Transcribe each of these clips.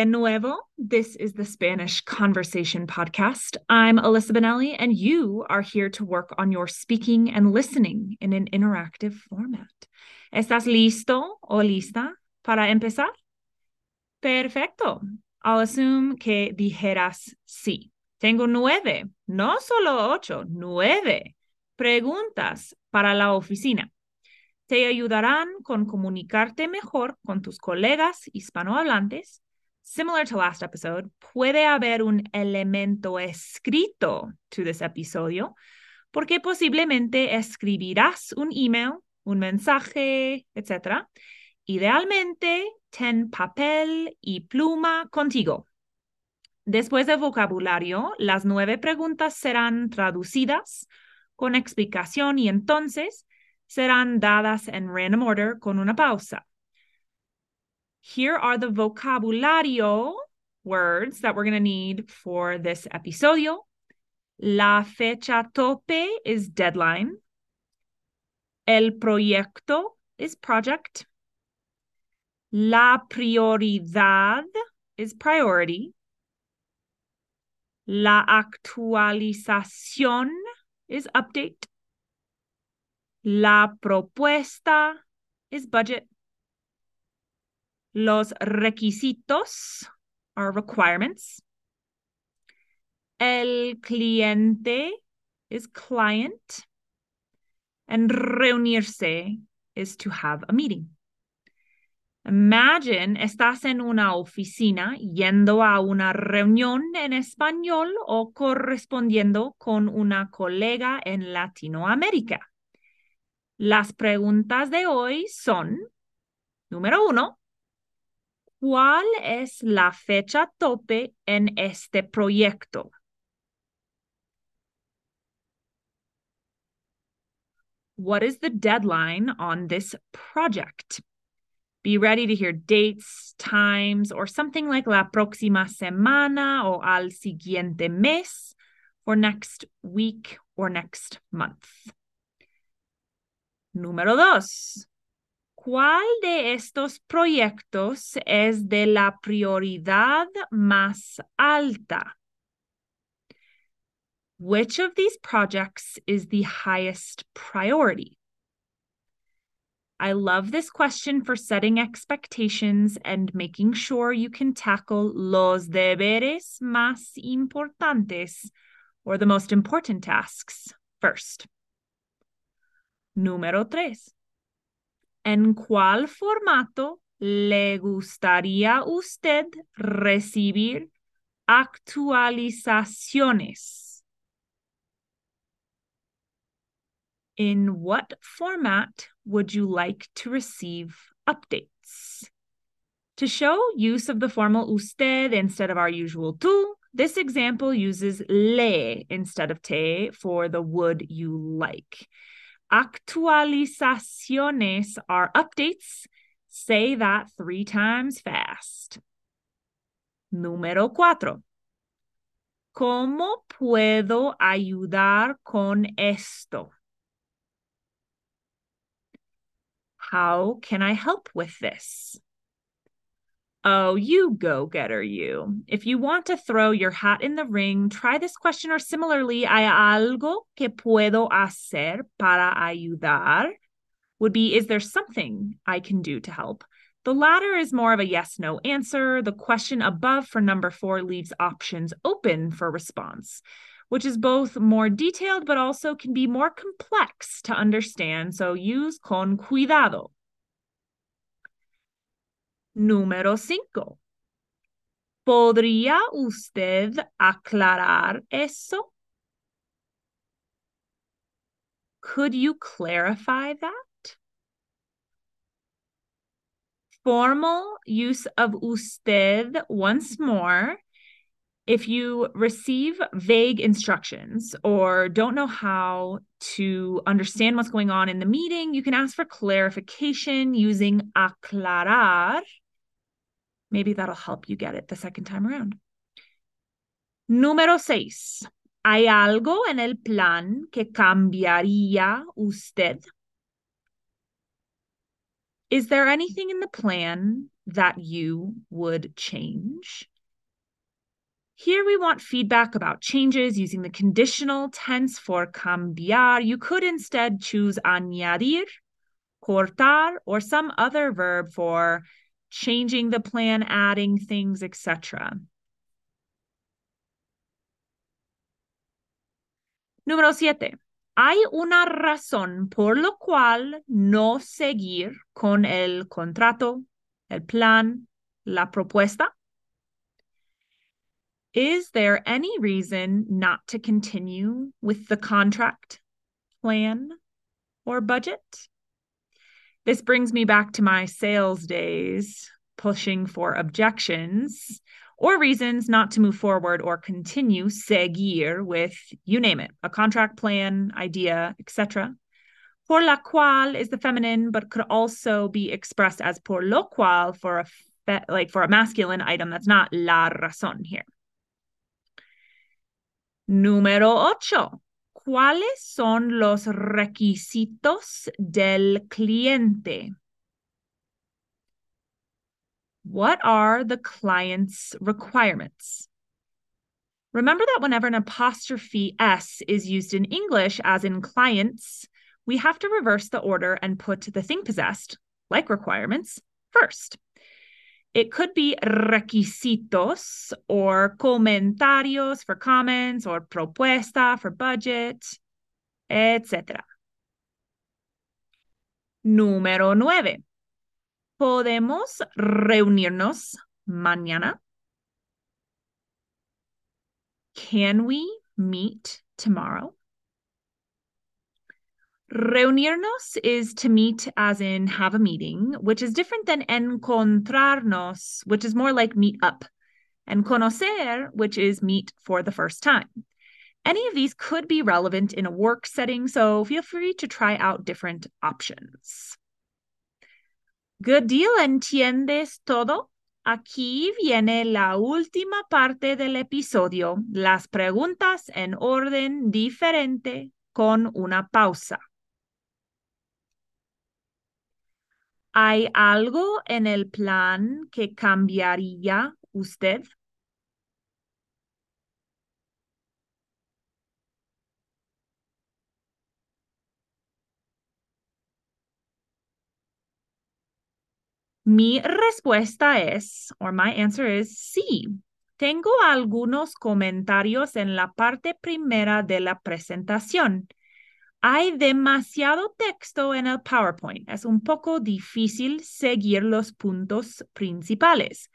de nuevo. This is the Spanish Conversation Podcast. I'm Alyssa Benelli, and you are here to work on your speaking and listening in an interactive format. ¿Estás listo o lista para empezar? Perfecto. I'll assume que dijeras sí. Tengo nueve, no solo ocho, nueve preguntas para la oficina te ayudarán con comunicarte mejor con tus colegas hispanohablantes. Similar to last episode, puede haber un elemento escrito to this episodio porque posiblemente escribirás un email, un mensaje, etc. Idealmente, ten papel y pluma contigo. Después del vocabulario, las nueve preguntas serán traducidas con explicación y entonces serán dadas en random order con una pausa. Here are the vocabulario words that we're going to need for this episodio. La fecha tope is deadline. El proyecto is project. La prioridad is priority. La actualización is update. La propuesta is budget. Los requisitos are requirements. El cliente is client. And reunirse is to have a meeting. Imagine estás en una oficina yendo a una reunión en español o correspondiendo con una colega en Latinoamérica. Las preguntas de hoy son, número uno, ¿cuál es la fecha tope en este proyecto? What is the deadline on this project? Be ready to hear dates, times, or something like la próxima semana o al siguiente mes for next week or next month. Número dos. ¿Cuál de estos proyectos es de la prioridad más alta? Which of these projects is the highest priority? I love this question for setting expectations and making sure you can tackle los deberes más importantes or the most important tasks first. Número tres. ¿En cuál formato le gustaría usted recibir actualizaciones? In what format would you like to receive updates? To show use of the formal usted instead of our usual tú, this example uses le instead of te for the would you like. Actualizaciones are updates. Say that three times fast. Número cuatro. ¿Cómo puedo ayudar con esto? How can I help with this? Oh, you go getter, you. If you want to throw your hat in the ring, try this question or similarly, ¿hay algo que puedo hacer para ayudar? Would be, is there something I can do to help? The latter is more of a yes no answer. The question above for number four leaves options open for response, which is both more detailed but also can be more complex to understand. So use con cuidado. Número 5. ¿Podría usted aclarar eso? Could you clarify that? Formal use of usted once more. If you receive vague instructions or don't know how to understand what's going on in the meeting, you can ask for clarification using aclarar Maybe that'll help you get it the second time around. Número seis. ¿Hay algo en el plan que cambiaría usted? Is there anything in the plan that you would change? Here we want feedback about changes using the conditional tense for cambiar. You could instead choose añadir, cortar, or some other verb for changing the plan, adding things, etc. Número siete. Hay una razón por lo cual no seguir con el contrato, el plan, la propuesta. Is there any reason not to continue with the contract, plan, or budget? This brings me back to my sales days, pushing for objections or reasons not to move forward or continue, seguir with, you name it, a contract plan, idea, etc. Por la cual is the feminine, but could also be expressed as por lo cual for a fe- like for a masculine item that's not la razón here. Número ocho. ¿Cuáles son los requisitos del cliente? What are the client's requirements? Remember that whenever an apostrophe S is used in English, as in clients, we have to reverse the order and put the thing possessed, like requirements, first. It could be requisitos or comentarios for comments or propuesta for budget, etc. Número nueve. ¿Podemos reunirnos mañana? Can we meet tomorrow? Reunirnos is to meet as in have a meeting, which is different than encontrarnos, which is more like meet up, and conocer, which is meet for the first time. Any of these could be relevant in a work setting, so feel free to try out different options. Good deal, ¿entiendes todo? Aquí viene la última parte del episodio, las preguntas en orden diferente con una pausa. ¿Hay algo en el plan que cambiaría usted? Mi respuesta es, or my answer is, sí. Tengo algunos comentarios en la parte primera de la presentación. Hay demasiado texto en el PowerPoint. Es un poco difícil seguir los puntos principales.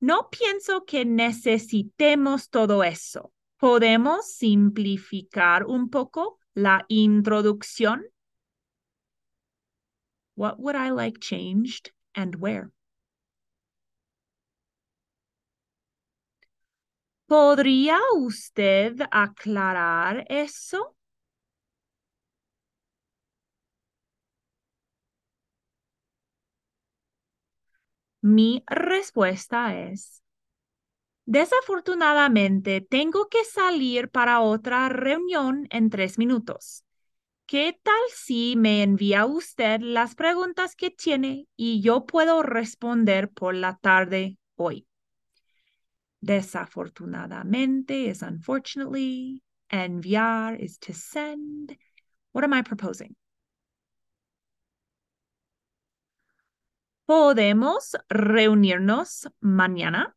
No pienso que necesitemos todo eso. ¿Podemos simplificar un poco la introducción? What would I like changed and where? ¿Podría usted aclarar eso? Mi respuesta es, desafortunadamente tengo que salir para otra reunión en tres minutos. ¿Qué tal si me envía usted las preguntas que tiene y yo puedo responder por la tarde hoy? Desafortunadamente is unfortunately. Enviar is to send. What am I proposing? ¿Podemos reunirnos mañana?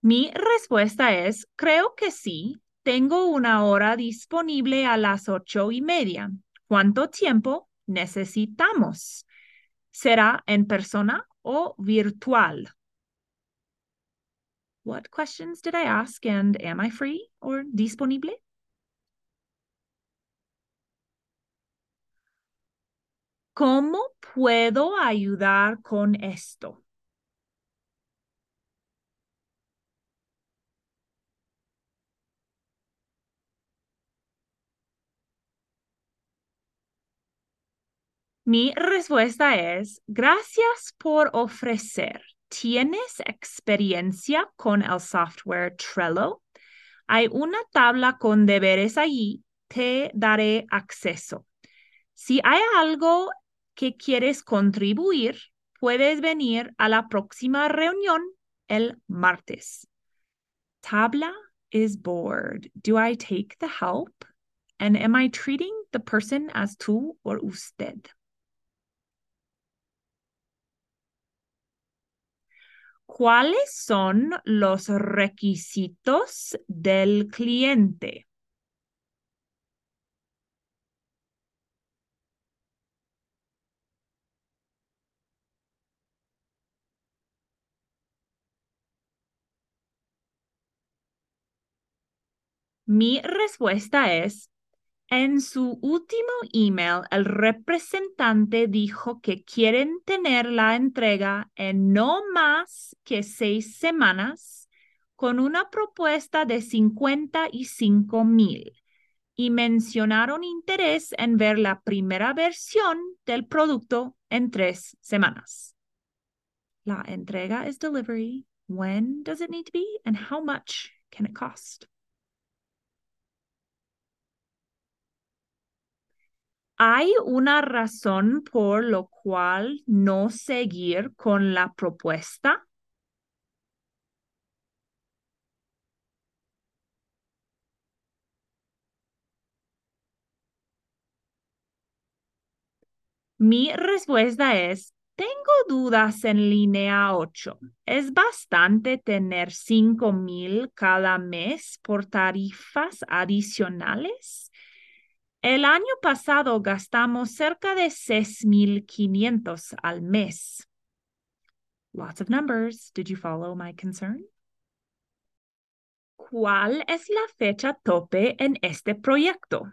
Mi respuesta es, creo que sí. Tengo una hora disponible a las ocho y media. ¿Cuánto tiempo necesitamos? ¿Será en persona o virtual? What questions did I ask and am I free or disponible? ¿Cómo puedo ayudar con esto? Mi respuesta es, gracias por ofrecer. ¿Tienes experiencia con el software Trello? Hay una tabla con deberes allí. Te daré acceso. Si hay algo que quieres contribuir, puedes venir a la próxima reunión el martes. Tabla is bored. Do I take the help? And am I treating the person as tú or usted? ¿Cuáles son los requisitos del cliente? Mi respuesta es, en su último email, el representante dijo que quieren tener la entrega en no más que seis semanas con una propuesta de 55 mil y mencionaron interés en ver la primera versión del producto en tres semanas. La entrega es delivery. When does it need to be and how much can it cost? ¿Hay una razón por lo cual no seguir con la propuesta? Mi respuesta es, tengo dudas en línea 8. ¿Es bastante tener 5 mil cada mes por tarifas adicionales? El año pasado gastamos cerca de 6,500 al mes. Lots of numbers. Did you follow my concern? ¿Cuál es la fecha tope en este proyecto?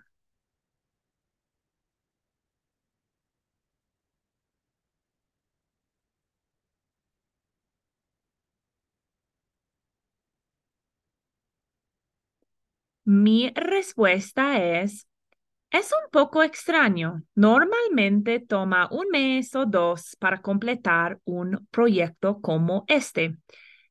Mi respuesta es es un poco extraño. Normalmente toma un mes o dos para completar un proyecto como este.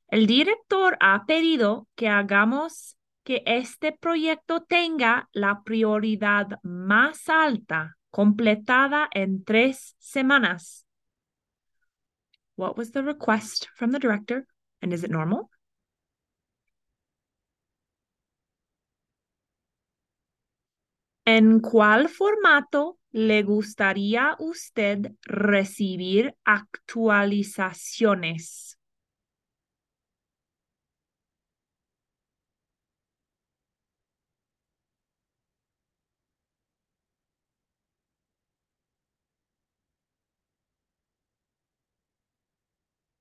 El director ha pedido que hagamos que este proyecto tenga la prioridad más alta, completada en tres semanas. What was the request from the director? And is it normal? ¿En cuál formato le gustaría usted recibir actualizaciones?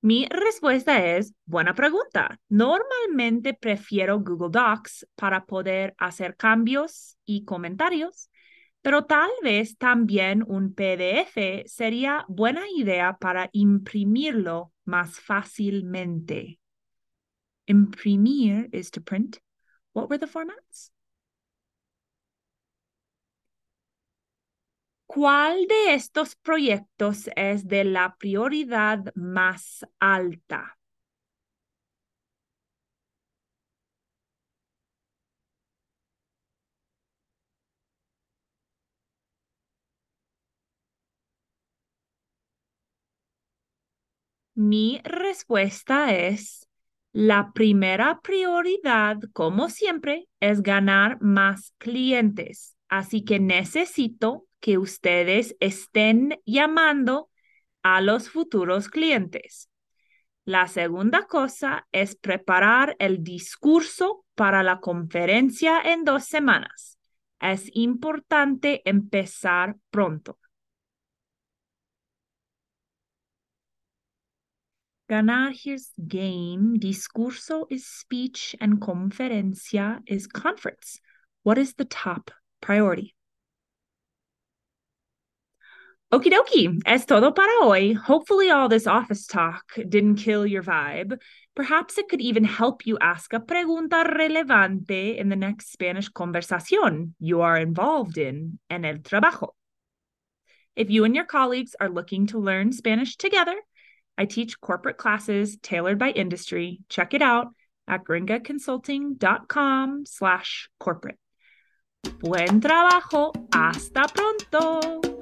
Mi respuesta es, buena pregunta. Normalmente prefiero Google Docs para poder hacer cambios y comentarios, pero tal vez también un PDF sería buena idea para imprimirlo más fácilmente. Imprimir is to print. What were the formats? ¿Cuál de estos proyectos es de la prioridad más alta? Mi respuesta es, la primera prioridad, como siempre, es ganar más clientes. Así que necesito que ustedes estén llamando a los futuros clientes. La segunda cosa es preparar el discurso para la conferencia en dos semanas. Es importante empezar pronto. Ganar here's game. Discurso is speech and conferencia is conference. What is the top priority? Okie dokie, es todo para hoy. Hopefully, all this office talk didn't kill your vibe. Perhaps it could even help you ask a pregunta relevante in the next Spanish conversación you are involved in en el trabajo. If you and your colleagues are looking to learn Spanish together, I teach corporate classes tailored by industry. Check it out at gringaconsulting.com slash corporate. Buen trabajo. Hasta pronto.